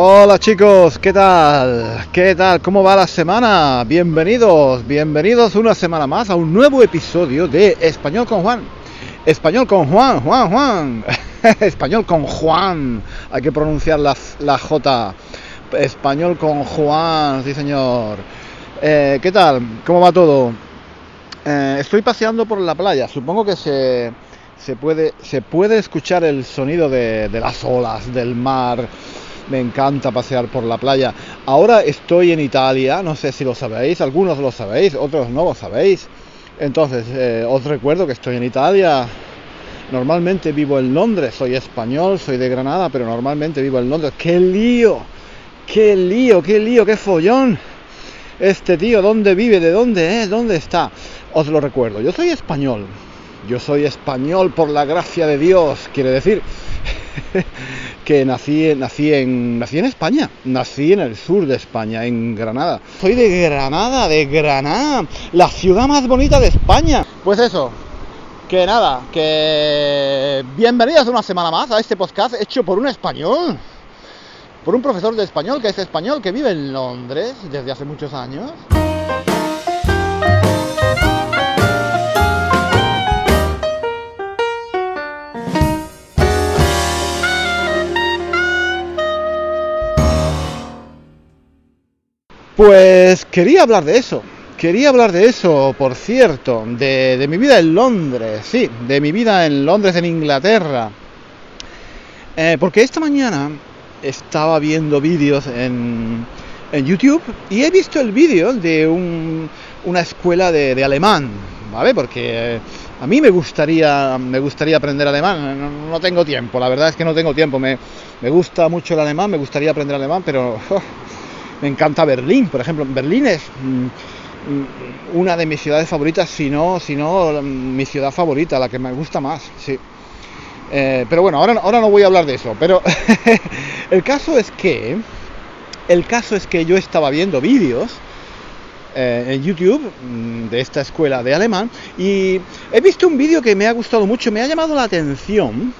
Hola chicos, ¿qué tal? ¿Qué tal? ¿Cómo va la semana? Bienvenidos, bienvenidos una semana más a un nuevo episodio de Español con Juan. Español con Juan, Juan, Juan. Español con Juan. Hay que pronunciar la, la J. Español con Juan, sí señor. Eh, ¿Qué tal? ¿Cómo va todo? Eh, estoy paseando por la playa. Supongo que se, se, puede, se puede escuchar el sonido de, de las olas, del mar me encanta pasear por la playa. Ahora estoy en Italia, no sé si lo sabéis, algunos lo sabéis, otros no lo sabéis. Entonces, eh, os recuerdo que estoy en Italia. Normalmente vivo en Londres, soy español, soy de Granada, pero normalmente vivo en Londres. ¡Qué lío! ¡Qué lío! ¡Qué lío! ¡Qué follón! Este tío, ¿dónde vive? ¿De dónde es? ¿Dónde está? Os lo recuerdo, yo soy español. Yo soy español por la gracia de Dios, quiere decir que nací, nací, en, nací en España, nací en el sur de España, en Granada. Soy de Granada, de Granada, la ciudad más bonita de España. Pues eso, que nada, que bienvenidos una semana más a este podcast hecho por un español, por un profesor de español que es español, que vive en Londres desde hace muchos años. Pues quería hablar de eso. Quería hablar de eso, por cierto, de, mi vida en Londres, sí, de mi vida en Londres, en Inglaterra. Eh, porque esta mañana estaba viendo vídeos en, YouTube y he visto el vídeo de una escuela de, alemán, ¿vale? Porque eh, a mí me gustaría, me gustaría aprender alemán, no, tengo tiempo, la verdad es que no tengo tiempo, me, gusta mucho el alemán, me gustaría aprender alemán, pero... me encanta Berlín, por ejemplo. Berlín es mm, mm, una de mis ciudades favoritas, si no, si no mi ciudad favorita, la que me gusta más, sí. Eh, pero bueno, ahora, ahora no voy a hablar de eso. Pero el caso es que. El caso es que yo estaba viendo vídeos eh, en YouTube mm, de esta escuela de alemán y he visto un vídeo que me ha gustado mucho, me ha llamado la atención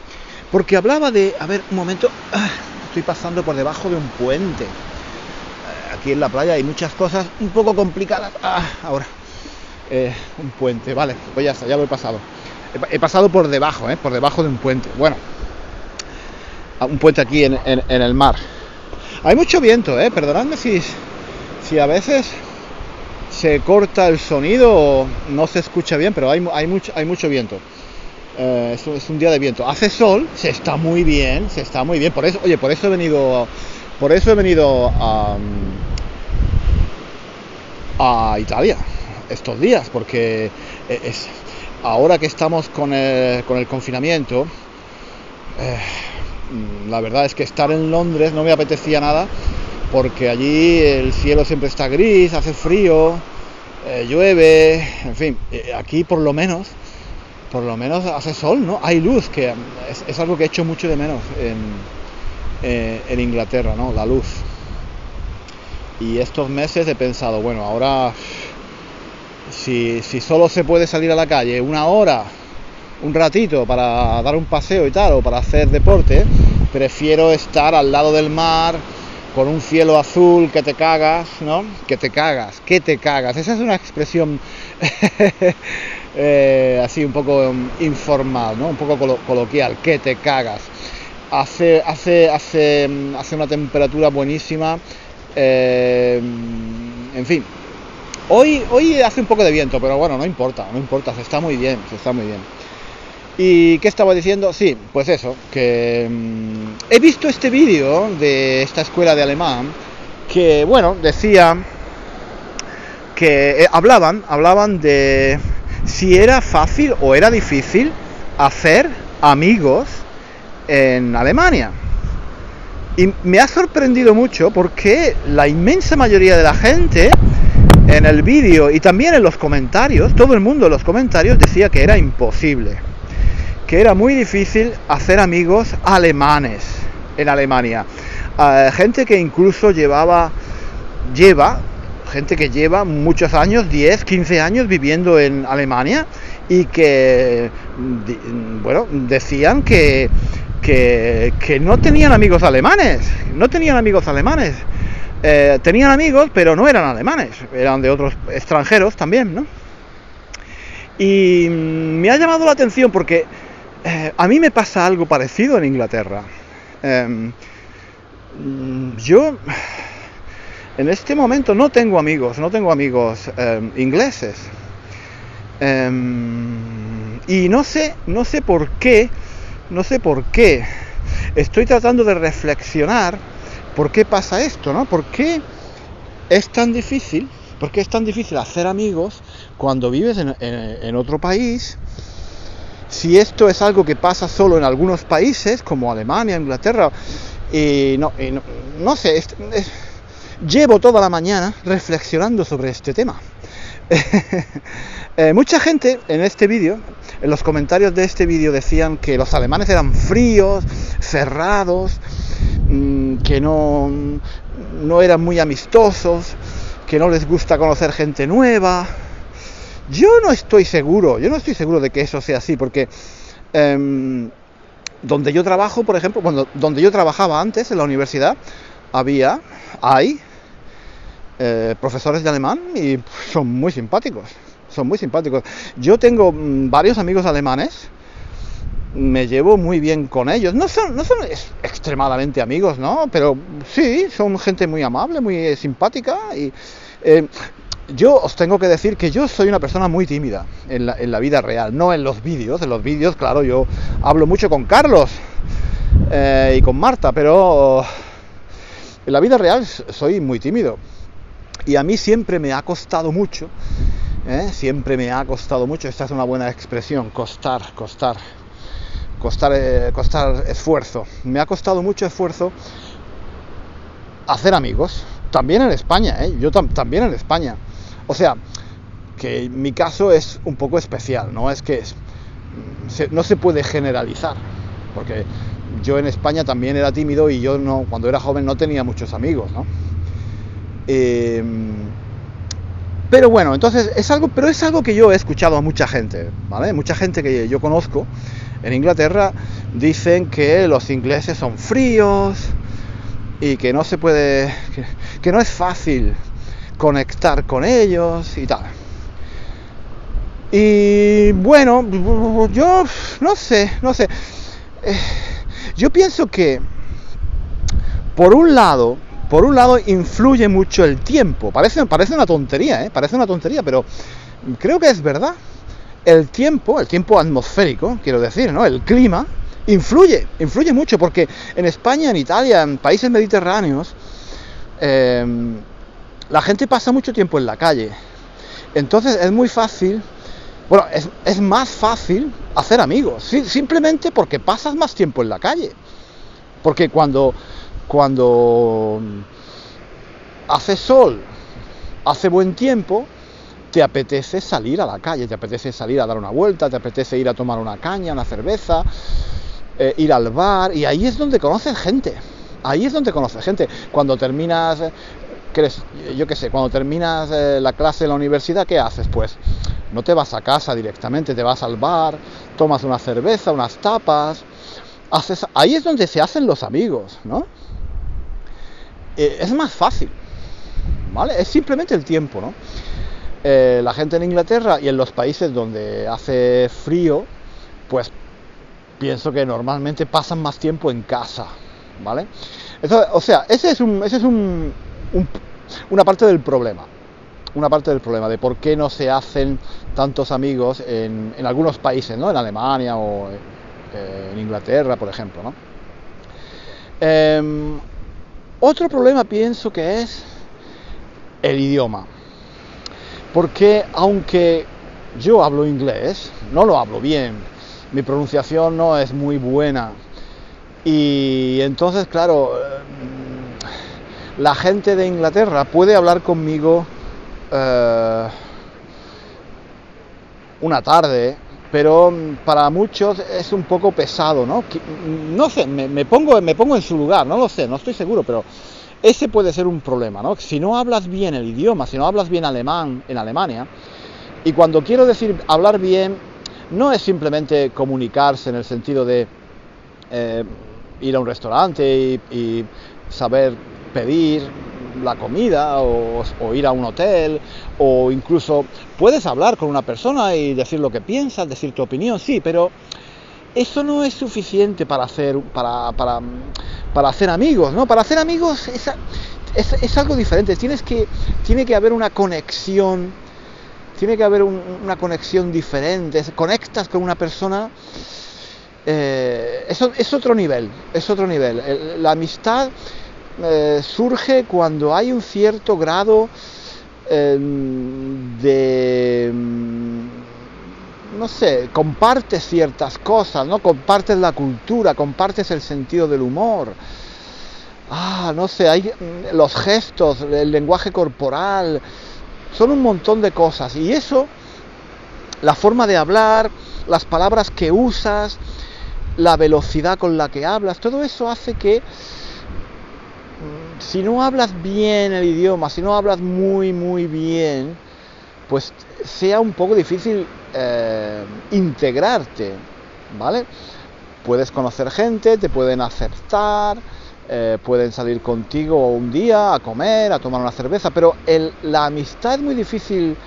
porque hablaba de. A ver, un momento. Ah, estoy pasando por debajo de un puente aquí en la playa hay muchas cosas un poco complicadas. Ah, ahora, eh, un puente, vale, pues ya está, ya lo he pasado. He, pasado por debajo, eh, por debajo de un puente. Bueno, un puente aquí en, el mar. Hay mucho viento, eh, perdonadme si, si a veces se corta el sonido o no se escucha bien, pero hay, hay, mucho, hay mucho viento. Eh, es, es, un día de viento. Hace sol, se está muy bien, se está muy bien. Por eso, oye, por eso he venido por eso he venido a, Italia estos días, porque es, ahora que estamos con el, confinamiento, eh, la verdad es que estar en Londres no me apetecía nada, porque allí el cielo siempre está gris, hace frío, eh, llueve, en fin, eh, aquí por lo menos, por lo menos hace sol, ¿no? Hay luz, que es, algo que he hecho mucho de menos en eh, en Inglaterra, ¿no? La luz. Y estos meses he pensado, bueno, ahora si, si solo se puede salir a la calle una hora, un ratito para dar un paseo y tal, o para hacer deporte, prefiero estar al lado del mar, con un cielo azul que te cagas, ¿no? Que te cagas, que te cagas. Esa es una expresión eh, así un poco informal, ¿no? Un poco coloquial, que te cagas hace, hace, hace, hace una temperatura buenísima. Eh, en fin, Hoy, hoy hace un poco de viento, pero bueno, no importa, no importa, se está muy bien, se está muy bien. ¿Y qué estaba diciendo? Sí, pues eso, que mm, he visto este vídeo de esta escuela de alemán que, bueno, decía que eh, hablaban, hablaban de si era fácil o era difícil hacer amigos en Alemania. Y me ha sorprendido mucho porque la inmensa mayoría de la gente en el vídeo y también en los comentarios, todo el mundo en los comentarios decía que era imposible, que era muy difícil hacer amigos alemanes en Alemania. Eh, gente que incluso llevaba, lleva, gente que lleva muchos años, 10, 15 años viviendo en Alemania y que, bueno, decían que, que, no tenían amigos alemanes, no tenían amigos alemanes. Eh, tenían amigos, pero no eran alemanes, eran de otros extranjeros también, ¿no? Y me ha llamado la atención porque eh, a mí me pasa algo parecido en Inglaterra. Em, yo en este momento no tengo amigos, no tengo amigos em, ingleses. Em, y no sé, no sé por qué, no sé por qué. Estoy tratando de reflexionar ¿por qué pasa esto? ¿no? ¿Por qué es tan difícil? ¿Por qué es tan difícil hacer amigos cuando vives en, otro país? Si esto es algo que pasa solo en algunos países, como Alemania, Inglaterra, y no, no, sé, llevo toda la mañana reflexionando sobre este tema. Eh, mucha gente en este vídeo, en los comentarios de este vídeo decían que los alemanes eran fríos, cerrados, Mm, que no, no eran muy amistosos, que no les gusta conocer gente nueva. Yo no estoy seguro, yo no estoy seguro de que eso sea así, porque em, donde yo trabajo, por ejemplo, cuando, donde yo trabajaba antes en la universidad, había, hay eh, profesores de alemán y son muy simpáticos, son muy simpáticos. Yo tengo mm, varios amigos alemanes me llevo muy bien con ellos. No son, no son extremadamente amigos, ¿no? Pero sí, son gente muy amable, muy simpática. Y eh, yo os tengo que decir que yo soy una persona muy tímida en la, vida real, no en los vídeos. En los vídeos, claro, yo hablo mucho con Carlos eh, y con Marta, pero en la vida real soy muy tímido. Y a mí siempre me ha costado mucho, ¿eh? siempre me ha costado mucho, esta es una buena expresión, costar, costar costar, eh, costar esfuerzo. Me ha costado mucho esfuerzo hacer amigos. También en España, ¿eh? yo también en España. O sea, que mi caso es un poco especial, ¿no? Es que no se puede generalizar, porque yo en España también era tímido y yo no, cuando era joven no tenía muchos amigos, ¿no? Em, pero bueno, entonces es algo, pero es algo que yo he escuchado a mucha gente, ¿vale? Mucha gente que yo conozco en Inglaterra dicen que los ingleses son fríos y que no se puede, que, no es fácil conectar con ellos y tal. Y bueno, yo no sé, no sé. Eh, yo pienso que, por un lado, por un lado influye mucho el tiempo. Parece, una tontería, ¿eh? Parece una tontería, pero creo que es verdad el tiempo, el tiempo atmosférico, quiero decir, ¿no? El clima influye, influye mucho, porque en España, en Italia, en países mediterráneos, em, la gente pasa mucho tiempo en la calle. Entonces es muy fácil, bueno, es, más fácil hacer amigos, simplemente porque pasas más tiempo en la calle. Porque cuando, cuando hace sol, hace buen tiempo, te apetece salir a la calle, te apetece salir a dar una vuelta, te apetece ir a tomar una caña, una cerveza, eh, ir al bar, y ahí es donde conoces gente. Ahí es donde conoces gente. Cuando terminas, yo qué sé, cuando terminas eh, la clase en la universidad, ¿qué haces? Pues no te vas a casa directamente, te vas al bar, tomas una cerveza, unas tapas, haces, ahí es donde se hacen los amigos, ¿no? Eh, es más fácil, ¿vale? Es simplemente el tiempo, ¿no? Eh, la gente en Inglaterra y en los países donde hace frío, pues pienso que normalmente pasan más tiempo en casa, ¿vale? o sea, ese es, un, ese es un, una parte del problema. una parte del problema de por qué no se hacen tantos amigos en, algunos países, ¿no? En Alemania o eh, en Inglaterra, por ejemplo, ¿no? Em, otro problema pienso que es el idioma. Porque aunque yo hablo inglés, no lo hablo bien, mi pronunciación no es muy buena. Y entonces, claro, em, la gente de Inglaterra puede hablar conmigo eh, una tarde, pero para muchos es un poco pesado, ¿no? No sé, me, pongo, me pongo en su lugar, no lo sé, no estoy seguro, pero ese puede ser un problema, ¿no? Si no hablas bien el idioma, si no hablas bien alemán en Alemania, y cuando quiero decir hablar bien, no es simplemente comunicarse en el sentido de eh, ir a un restaurante y saber pedir la comida o, ir a un hotel o incluso puedes hablar con una persona y decir lo que piensas, decir tu opinión, sí, pero eso no es suficiente para hacer, para, para, para hacer amigos, ¿no? Para hacer amigos es, es, algo diferente, Tienes que, tiene que haber una conexión, tiene que haber una conexión diferente, conectas con una persona, eh, eso es otro nivel, es otro nivel. La amistad eh, surge cuando hay un cierto grado em, de mm, no sé, compartes ciertas cosas, ¿no? Compartes la cultura, compartes el sentido del humor. Ah, no sé, hay mm, los gestos, el lenguaje corporal, son un montón de cosas. Y eso, la forma de hablar, las palabras que usas, la velocidad con la que hablas, todo eso hace que si no hablas bien el idioma, si no hablas muy, muy bien, pues sea un poco difícil eh, integrarte, ¿vale? Puedes conocer gente, te pueden aceptar, eh, pueden salir contigo un día a comer, a tomar una cerveza, pero la amistad es muy difícil,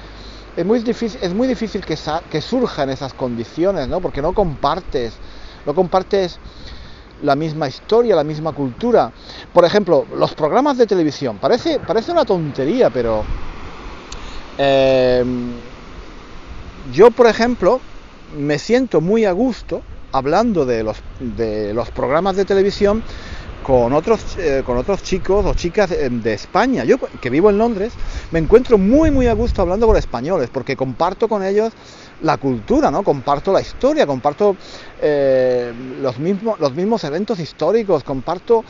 es muy difícil, es muy difícil que, que surja en esas condiciones, ¿no? Porque no compartes, no compartes la misma historia, la misma cultura. Por ejemplo, los programas de televisión. Parece, parece una tontería, pero eh, yo, por ejemplo, me siento muy a gusto hablando de los, de los programas de televisión con otros, eh, con otros chicos o chicas de, España. Yo que vivo en Londres me encuentro muy muy a gusto hablando con españoles porque comparto con ellos la cultura, ¿no? Comparto la historia, comparto eh, los, mismos, los mismos eventos históricos, comparto...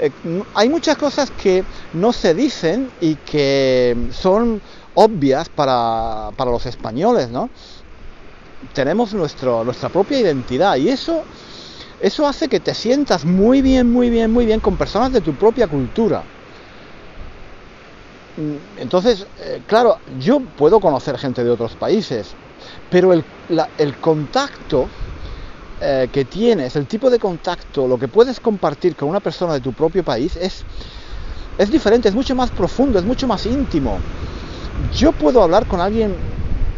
Eh, hay muchas cosas que no se dicen y que son obvias para, para los españoles, ¿no? Tenemos nuestro, nuestra propia identidad y eso, eso hace que te sientas muy bien, muy bien, muy bien con personas de tu propia cultura. Mm, entonces, eh, claro, yo puedo conocer gente de otros países, pero el, contacto eh, que tienes, el tipo de contacto, lo que puedes compartir con una persona de tu propio país es, es diferente, es mucho más profundo, es mucho más íntimo. Yo puedo hablar con alguien,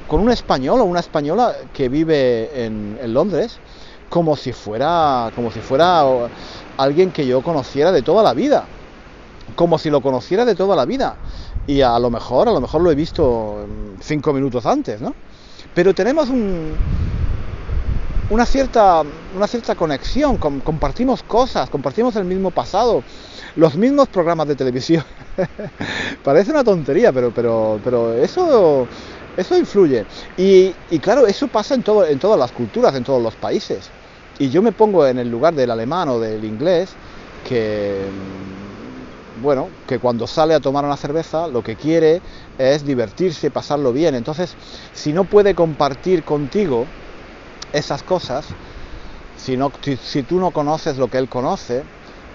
con un español o una española que vive en, en Londres, como si fuera, como si fuera alguien que yo conociera de toda la vida, como si lo conociera de toda la vida. Y a lo mejor, a lo mejor lo he visto cinco minutos antes, ¿no? pero tenemos una, cierta, una cierta conexión, compartimos cosas, compartimos el mismo pasado, los mismos programas de televisión. Parece una tontería, pero, pero, pero eso, eso influye. Y, y, claro, eso pasa en, todo, en todas las culturas, en todos los países. Y yo me pongo en el lugar del alemán o del inglés, que bueno, que cuando sale a tomar una cerveza lo que quiere es divertirse, pasarlo bien. Entonces, si no puede compartir contigo esas cosas, si, no, si, tú no conoces lo que él conoce,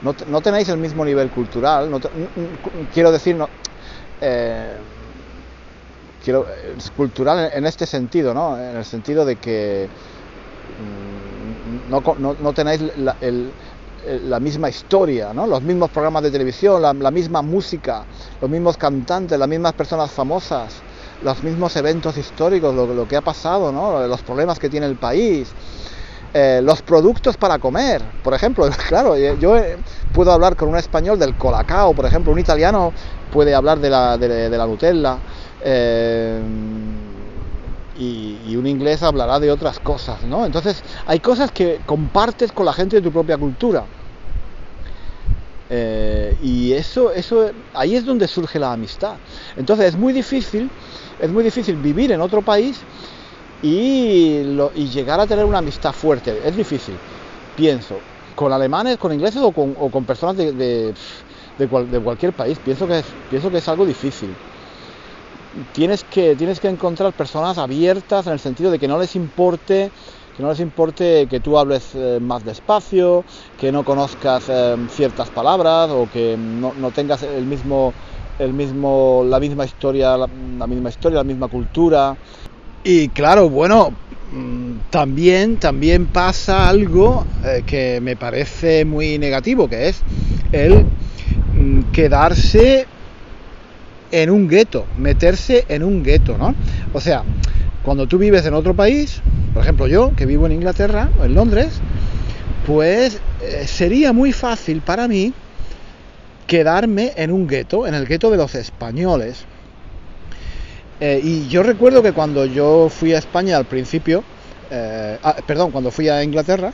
no, no tenéis el mismo nivel cultural, no quiero decir, no, eh, quiero, cultural en este sentido, ¿no? En el sentido de que mm, no, tenéis eh, la misma historia, ¿no? los mismos programas de televisión, la, misma música, los mismos cantantes, las mismas personas famosas, los mismos eventos históricos, lo, que ha pasado, los problemas que tiene el país. eh, los productos para comer, por ejemplo, claro, yo eh, puedo hablar con un español del colacao, por ejemplo, un italiano puede hablar de la, Nutella, eh, y, un inglés hablará de otras cosas, ¿no? Entonces, hay cosas que compartes con la gente de tu propia cultura. y eso, eso, ahí es donde surge la amistad. Entonces, es muy difícil, es muy difícil vivir en otro país y, llegar a tener una amistad fuerte. Es difícil, pienso. Con alemanes, con ingleses o con, personas de, de, cualquier país. Pienso que, es, pienso que es algo difícil. Tienes que, tienes que encontrar personas abiertas en el sentido de que no les importe que no les importe que tú hables eh, más despacio, que no conozcas eh, ciertas palabras o que no, tengas el mismo, el mismo, la misma historia, la misma historia, la misma cultura. Y claro, bueno, mm, también, también pasa algo eh, que me parece muy negativo, que es el mm, quedarse en un gueto, meterse en un gueto, ¿no? O sea, cuando tú vives en otro país, por ejemplo yo, que vivo en Inglaterra, o en Londres, pues eh, sería muy fácil para mí quedarme en un gueto, en el gueto de los españoles. Eh, y yo recuerdo que cuando yo fui a España al principio, eh, ah, perdón, cuando fui a Inglaterra,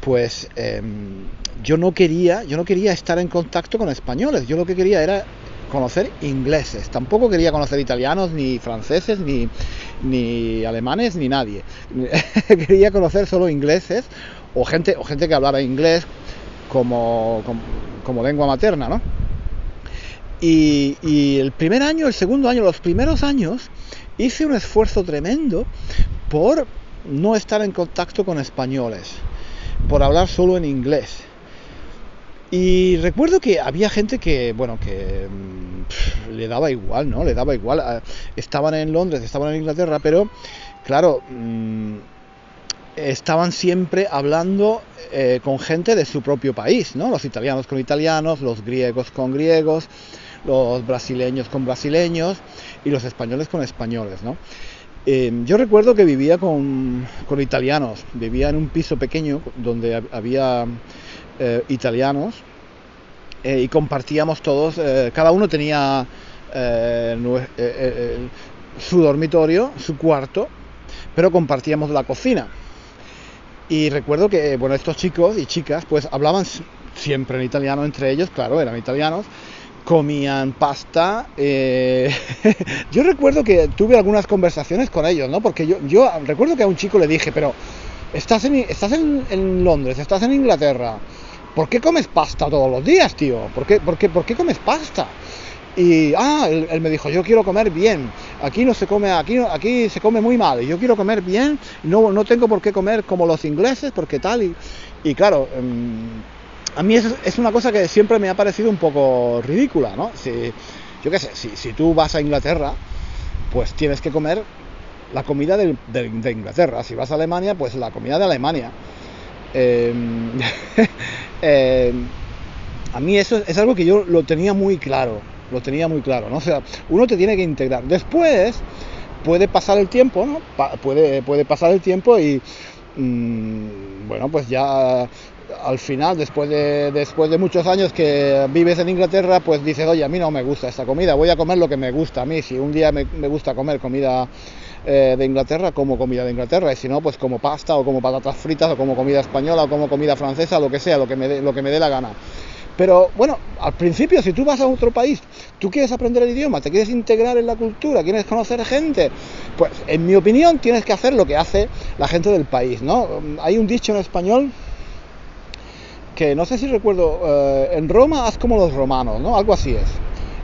pues em, yo no quería, yo no quería estar en contacto con españoles. Yo lo que quería era conocer ingleses. Tampoco quería conocer italianos, ni franceses, ni, ni alemanes, ni nadie. quería conocer solo ingleses o gente, o gente que hablara inglés como, como, como lengua materna, ¿no? Y, el primer año, el segundo año, los primeros años, hice un esfuerzo tremendo por no estar en contacto con españoles, por hablar solo en inglés. Y recuerdo que había gente que, bueno, que mm, le daba igual, ¿no? Le daba igual. Ah, estaban en Londres, estaban en Inglaterra, pero, claro, mm, estaban siempre hablando eh, con gente de su propio país, ¿no? Los italianos con italianos, los griegos con griegos, los brasileños con brasileños y los españoles con españoles, ¿no? Eh, yo recuerdo que vivía con, italianos, vivía en un piso pequeño donde había eh, italianos eh, y compartíamos todos, cada uno tenía su dormitorio, su cuarto, pero compartíamos la cocina. Y recuerdo que, bueno, estos chicos y chicas pues hablaban siempre en italiano entre ellos, claro, eran italianos, comían pasta. Eh, yo recuerdo que tuve algunas conversaciones con ellos, ¿no? Porque yo, yo recuerdo que a un chico le dije, pero estás en, estás en, Londres, estás en Inglaterra, ¿por qué comes pasta todos los días, tío? ¿Por qué, por qué, por qué comes pasta? Y, ah, él, me dijo, yo quiero comer bien. Aquí no se come, aquí, aquí se come muy mal. Yo quiero comer bien. No, no tengo por qué comer como los ingleses, porque tal. Y, y claro, em, a mí es, es, una cosa que siempre me ha parecido un poco ridícula, ¿no? Si, yo qué sé, si, tú vas a Inglaterra, pues tienes que comer la comida de, Inglaterra. Si vas a Alemania, pues la comida de Alemania. Em, em, a mí eso es algo que yo lo tenía muy claro, lo tenía muy claro, ¿no? Sea, uno te tiene que integrar. Después puede pasar el tiempo, ¿no? puede, puede pasar el tiempo y, mm, bueno, pues ya al final, después de, después de muchos años que vives en Inglaterra, pues dices, oye, a mí no me gusta esta comida, voy a comer lo que me gusta a mí. Si un día me, gusta comer comida eh, de Inglaterra, como comida de Inglaterra, y si no, pues como pasta o como patatas fritas o como comida española o como comida francesa, lo que sea, lo que me dé, lo que me dé la gana. Pero bueno, al principio, si tú vas a otro país, tú quieres aprender el idioma, te quieres integrar en la cultura, quieres conocer gente, pues en mi opinión tienes que hacer lo que hace la gente del país, ¿no? Hay un dicho en español que no sé si recuerdo, eh, en Roma haz como los romanos, ¿no? Algo así es.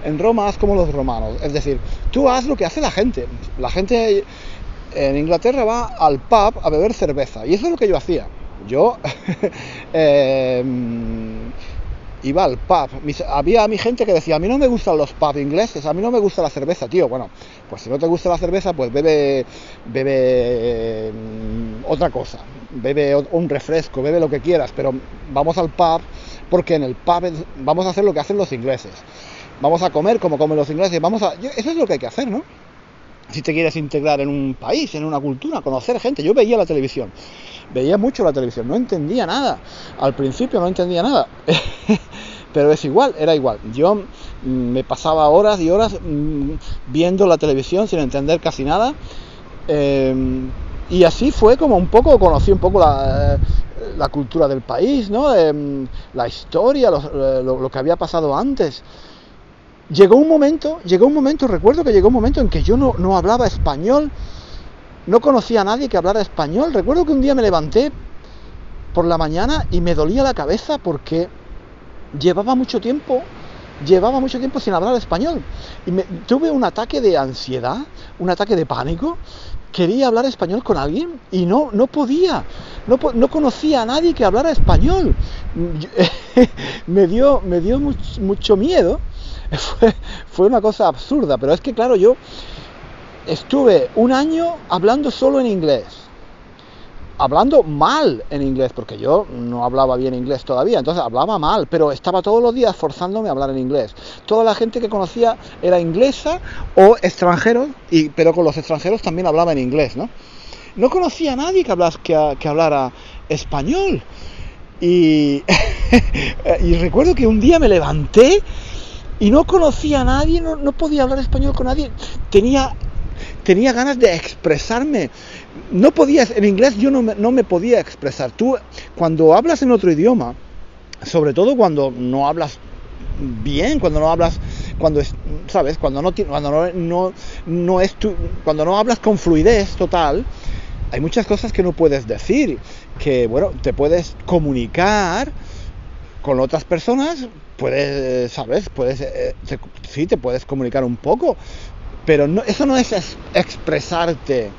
En Roma haz como los romanos. Es decir, tú haz lo que hace la gente. La gente en Inglaterra va al pub a beber cerveza. Y eso es lo que yo hacía. Yo eh, iba al pub. había mi gente que decía, a mí no me gustan los pubs ingleses, a mí no me gusta la cerveza, tío. Bueno, pues si no te gusta la cerveza, pues bebe, bebe mm, otra cosa. Bebe un refresco, bebe lo que quieras, pero vamos al pub porque en el pub vamos a hacer lo que hacen los ingleses. Vamos a comer como comen los ingleses. Vamos a, eso es lo que hay que hacer, ¿no? Si te quieres integrar en un país, en una cultura, conocer gente. Yo veía la televisión veía mucho la televisión, no entendía nada. Al principio no entendía nada. Pero es igual, era igual. Yo mm, me pasaba horas y horas mm, viendo la televisión sin entender casi nada. Em, y así fue como un poco, conocí un poco la, la cultura del país, ¿no? Em, la historia, eh, lo, que había pasado antes. Llegó un momento, llegó un momento, recuerdo que llegó un momento en que yo no, no hablaba español, no conocía a nadie que hablara español. Recuerdo que un día me levanté por la mañana y me dolía la cabeza porque llevaba mucho tiempo, llevaba mucho tiempo sin hablar español. Y me, tuve un ataque de ansiedad, un ataque de pánico. Quería hablar español con alguien y no, no podía. No, no conocía a nadie que hablara español. me dio, me dio mucho, miedo. Fue, una cosa absurda, pero es que claro, yo estuve un año hablando solo en inglés hablando mal en inglés, porque yo no hablaba bien inglés todavía, entonces hablaba mal, pero estaba todos los días forzándome a hablar en inglés. Toda la gente que conocía era inglesa o extranjeros, y, pero con los extranjeros también hablaba en inglés, ¿no? No conocía a nadie que, que, hablara español. Y recuerdo que un día me levanté y no conocía a nadie, no, podía hablar español con nadie. Tenía tenía ganas de expresarme. No podías, en inglés yo no me, no me podía expresar. Tú, cuando hablas en otro idioma, sobre todo cuando no hablas bien, cuando no hablas, cuando es, sabes, cuando no cuando no, no, no es tu, cuando no hablas con fluidez total, hay muchas cosas que no puedes decir, que bueno, te puedes comunicar con otras personas, puedes, sabes, puedes, eh, sí, te puedes comunicar un poco, pero no, eso no es expresarte.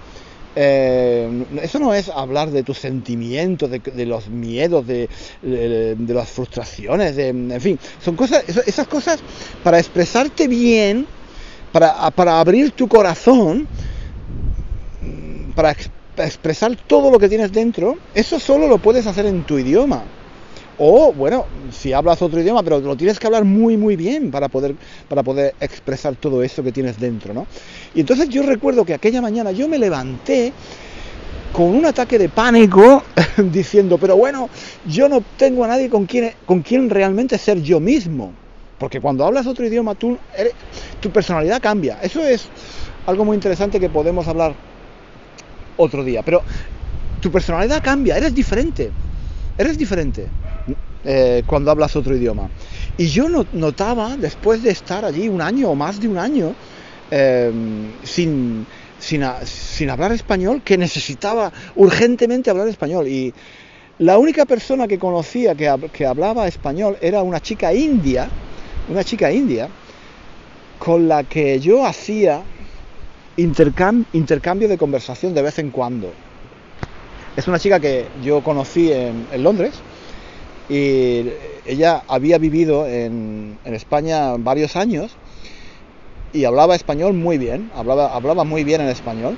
Eh, eso no es hablar de tus sentimientos, de, los miedos, de, las frustraciones, de, en fin, son cosas, esas cosas para expresarte bien, para, para abrir tu corazón, para expresar todo lo que tienes dentro, eso solo lo puedes hacer en tu idioma. O, bueno, si hablas otro idioma, pero lo tienes que hablar muy, muy bien para poder, para poder expresar todo eso que tienes dentro, ¿no? Y entonces yo recuerdo que aquella mañana yo me levanté con un ataque de pánico diciendo, pero bueno, yo no tengo a nadie con quien, con quien realmente ser yo mismo. Porque cuando hablas otro idioma, tú tu personalidad cambia. Eso es algo muy interesante que podemos hablar otro día. Pero tu personalidad cambia, eres diferente. Eres diferente. Eh, cuando hablas otro idioma. Y yo notaba, después de estar allí un año o más de un año, em, sin, sin, hablar español, que necesitaba urgentemente hablar español. Y la única persona que conocía que, hablaba español era una chica india, una chica india, con la que yo hacía intercambio de conversación de vez en cuando. Es una chica que yo conocí en Londres y ella había vivido en, España varios años y hablaba español muy bien, hablaba, muy bien en español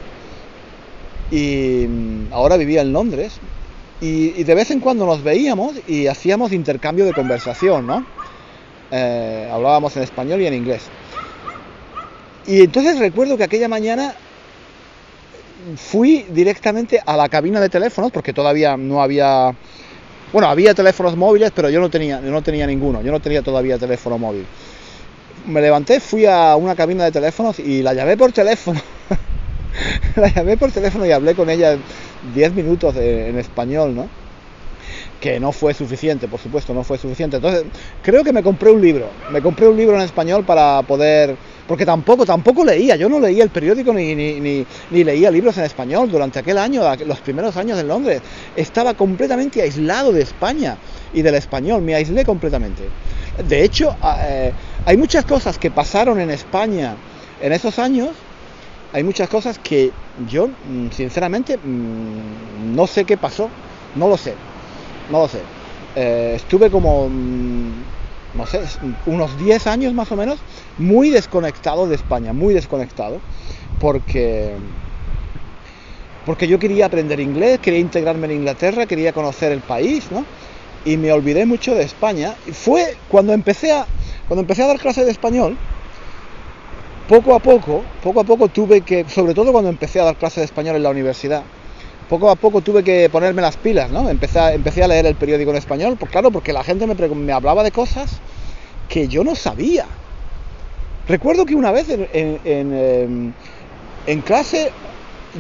y mm, ahora vivía en Londres y, de vez en cuando nos veíamos y hacíamos intercambio de conversación, ¿no? Eh, hablábamos en español y en inglés. Y entonces recuerdo que aquella mañana fui directamente a la cabina de teléfonos porque todavía no había bueno, había teléfonos móviles, pero yo no tenía, no tenía ninguno, yo no tenía todavía teléfono móvil. Me levanté, fui a una cabina de teléfonos y la llamé por teléfono. la llamé por teléfono y hablé con ella 10 minutos en español, ¿no? Que no fue suficiente, por supuesto, no fue suficiente. Entonces, creo que me compré un libro. Me compré un libro en español para poder porque tampoco, tampoco leía, yo no leía el periódico ni, ni, ni, leía libros en español durante aquel año, los primeros años en Londres. Estaba completamente aislado de España y del español, me aislé completamente. De hecho, eh, hay muchas cosas que pasaron en España en esos años, hay muchas cosas que yo, mm, sinceramente, mm, no sé qué pasó, no lo sé, no lo sé. Eh, estuve como mm, no sé, unos 10 años más o menos, muy desconectado de España, muy desconectado, porque, porque yo quería aprender inglés, quería integrarme en Inglaterra, quería conocer el país, ¿no? Y me olvidé mucho de España. Fue cuando empecé a, cuando empecé a dar clases de español, poco a poco, poco a poco tuve que, sobre todo cuando empecé a dar clases de español en la universidad, poco a poco tuve que ponerme las pilas, ¿no? Empecé a, leer el periódico en español, pues claro, porque la gente me, hablaba de cosas que yo no sabía. Recuerdo que una vez en, en, em, clase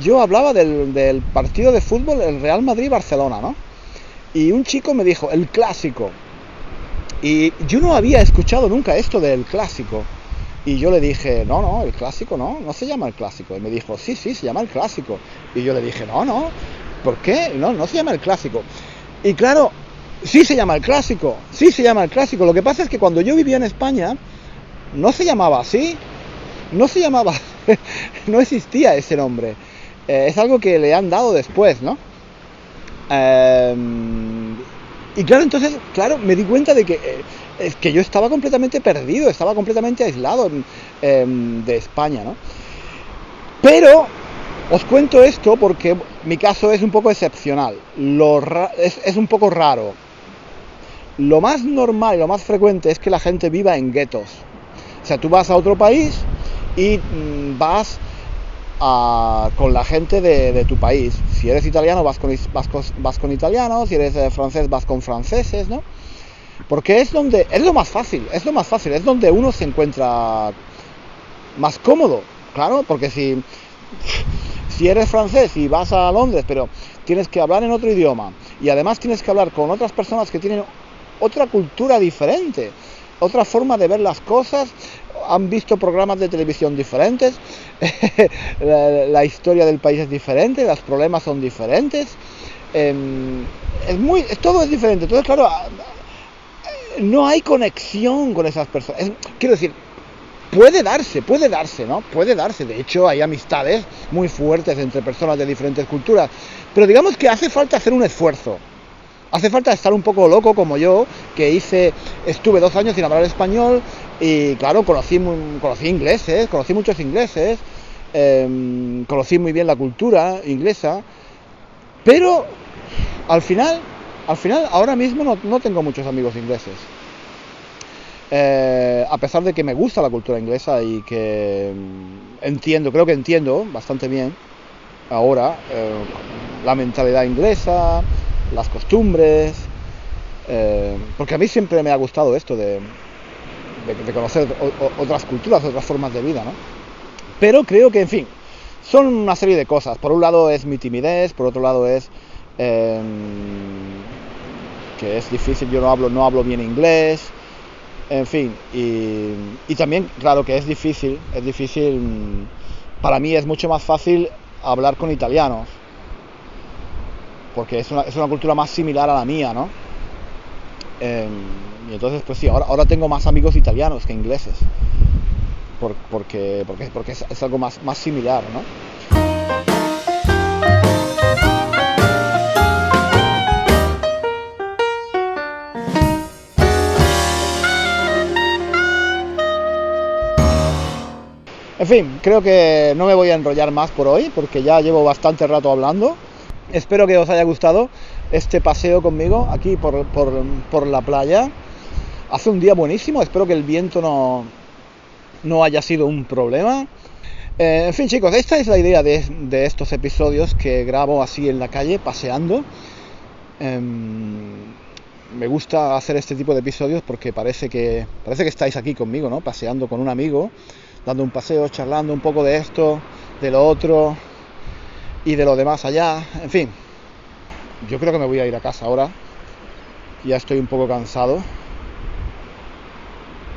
yo hablaba del, del, partido de fútbol, el Real Madrid-Barcelona, ¿no? Y un chico me dijo, el clásico. Y yo no había escuchado nunca esto del clásico. Y yo le dije, no, no, el clásico no, no se llama el clásico. Y me dijo, sí, sí, se llama el clásico. Y yo le dije, no, no, ¿por qué? No, no se llama el clásico. Y claro, sí se llama el clásico, sí se llama el clásico. Lo que pasa es que cuando yo vivía en España, no se llamaba así, no se llamaba, no existía ese nombre. Eh, es algo que le han dado después, ¿no? Eh, y claro, entonces, claro, me di cuenta de que, eh, es que yo estaba completamente perdido, estaba completamente aislado em, de España, ¿no? Pero os cuento esto porque mi caso es un poco excepcional, Lo es, es, un poco raro. Lo más normal y lo más frecuente es que la gente viva en guetos. O sea, tú vas a otro país y mm, vas con la gente de, tu país. Si eres italiano, vas con, vas con, italianos, si eres eh, francés, vas con franceses, ¿no? Porque es donde, es lo más fácil, es lo más fácil, es donde uno se encuentra más cómodo, claro, porque si, si eres francés y vas a Londres, pero tienes que hablar en otro idioma y además tienes que hablar con otras personas que tienen otra cultura diferente, otra forma de ver las cosas, han visto programas de televisión diferentes, la, historia del país es diferente, los problemas son diferentes, em, es muy, todo es diferente. Entonces, claro, no hay conexión con esas personas. quiero decir, puede darse, puede darse, ¿no? Puede darse. De hecho, hay amistades muy fuertes entre personas de diferentes culturas. Pero digamos que hace falta hacer un esfuerzo. Hace falta estar un poco loco como yo, que hice, estuve dos años sin hablar español y claro, conocí, conocí ingleses, conocí muchos ingleses, em, conocí muy bien la cultura inglesa, pero al final, al final, ahora mismo no, tengo muchos amigos ingleses. Eh, a pesar de que me gusta la cultura inglesa y que em, entiendo, creo que entiendo bastante bien ahora eh, la mentalidad inglesa, las costumbres, eh, porque a mí siempre me ha gustado esto de, de, conocer otras culturas, otras formas de vida, ¿no? Pero creo que, en fin, son una serie de cosas. Por un lado es mi timidez, por otro lado es que es difícil, yo no hablo, no hablo bien inglés, en fin, y, y, también, claro que es difícil, es difícil, para mí es mucho más fácil hablar con italianos, porque es una, es una cultura más similar a la mía, ¿no? Em, y entonces, pues sí, ahora, ahora tengo más amigos italianos que ingleses, porque, porque, porque es, algo más, más similar, ¿no? En fin, creo que no me voy a enrollar más por hoy porque ya llevo bastante rato hablando. Espero que os haya gustado este paseo conmigo aquí por, la playa. Hace un día buenísimo, espero que el viento no, no haya sido un problema. Eh, en fin chicos, esta es la idea de, estos episodios que grabo así en la calle, paseando. Em, me gusta hacer este tipo de episodios porque parece que, parece que estáis aquí conmigo, ¿no? Paseando con un amigo, dando un paseo, charlando un poco de esto, de lo otro y de lo demás allá. En fin, yo creo que me voy a ir a casa ahora. Ya estoy un poco cansado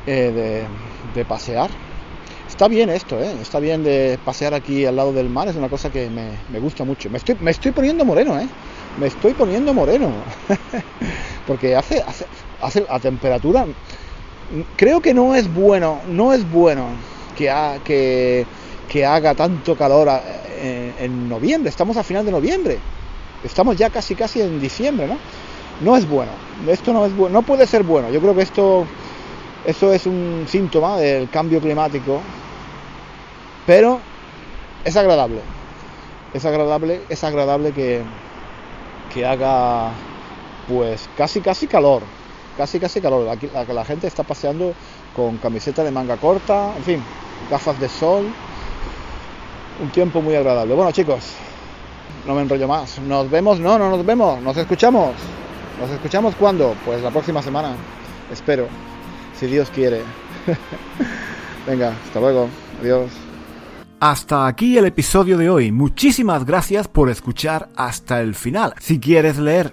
eh, de, pasear. Está bien esto, ¿eh? está bien de pasear aquí al lado del mar, es una cosa que me, gusta mucho. Me estoy, me estoy poniendo moreno, ¿eh? Me estoy poniendo moreno. Porque hace, hace, hace a temperatura... Creo que no es bueno, no es bueno que, haga tanto calor en noviembre. Estamos a final de noviembre. Estamos ya casi casi en diciembre, ¿no? No es bueno. Esto no es bueno. No puede ser bueno. Yo creo que esto, es un síntoma del cambio climático. Pero es agradable. Es agradable, es agradable que, que haga pues casi casi calor. Casi casi calor. Aquí la, la gente está paseando con camiseta de manga corta, en fin, gafas de sol. Un tiempo muy agradable. Bueno chicos, no me enrollo más. Nos vemos, no, no nos vemos, nos escuchamos. ¿Nos escuchamos cuándo? Pues la próxima semana, espero, si Dios quiere. Venga, hasta luego, adiós. Hasta aquí el episodio de hoy. Muchísimas gracias por escuchar hasta el final. Si quieres leer